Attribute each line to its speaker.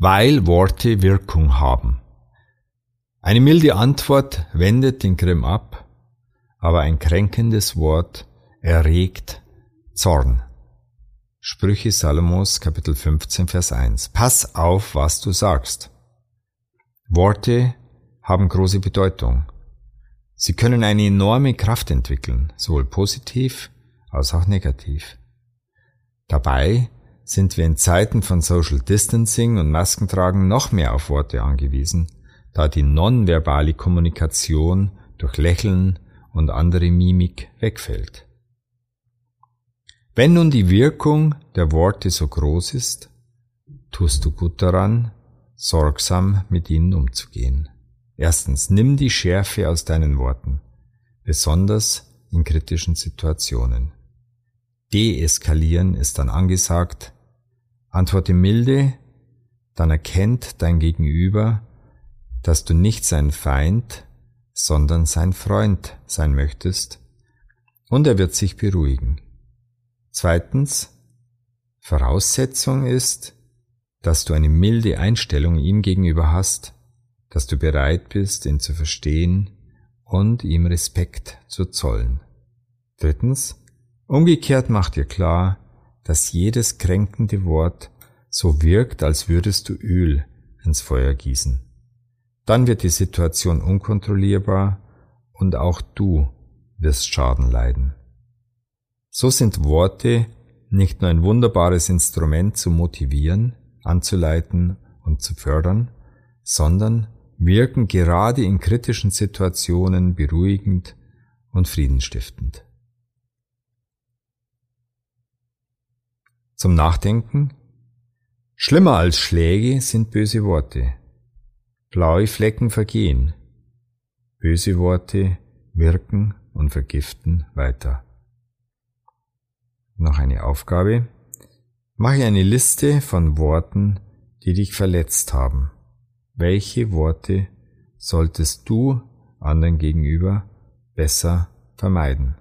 Speaker 1: weil Worte Wirkung haben. Eine milde Antwort wendet den Grimm ab, aber ein kränkendes Wort erregt Zorn. Sprüche Salomos Kapitel 15 Vers 1. Pass auf, was du sagst. Worte haben große Bedeutung. Sie können eine enorme Kraft entwickeln, sowohl positiv als auch negativ. Dabei sind wir in Zeiten von Social Distancing und Maskentragen noch mehr auf Worte angewiesen, da die nonverbale Kommunikation durch Lächeln und andere Mimik wegfällt. Wenn nun die Wirkung der Worte so groß ist, tust du gut daran, sorgsam mit ihnen umzugehen. Erstens, nimm die Schärfe aus deinen Worten, besonders in kritischen Situationen. Deeskalieren ist dann angesagt, antworte milde, dann erkennt dein Gegenüber, dass du nicht sein Feind, sondern sein Freund sein möchtest, und er wird sich beruhigen. Zweitens, Voraussetzung ist, dass du eine milde Einstellung ihm gegenüber hast, dass du bereit bist, ihn zu verstehen und ihm Respekt zu zollen. Drittens, umgekehrt mach dir klar, dass jedes kränkende Wort so wirkt, als würdest du Öl ins Feuer gießen. Dann wird die Situation unkontrollierbar und auch du wirst Schaden leiden. So sind Worte nicht nur ein wunderbares Instrument zu motivieren, anzuleiten und zu fördern, sondern wirken gerade in kritischen Situationen beruhigend und friedenstiftend. Zum Nachdenken Schlimmer als Schläge sind böse Worte. Blaue Flecken vergehen. Böse Worte wirken und vergiften weiter. Noch eine Aufgabe. Mache eine Liste von Worten, die dich verletzt haben. Welche Worte solltest du anderen gegenüber besser vermeiden?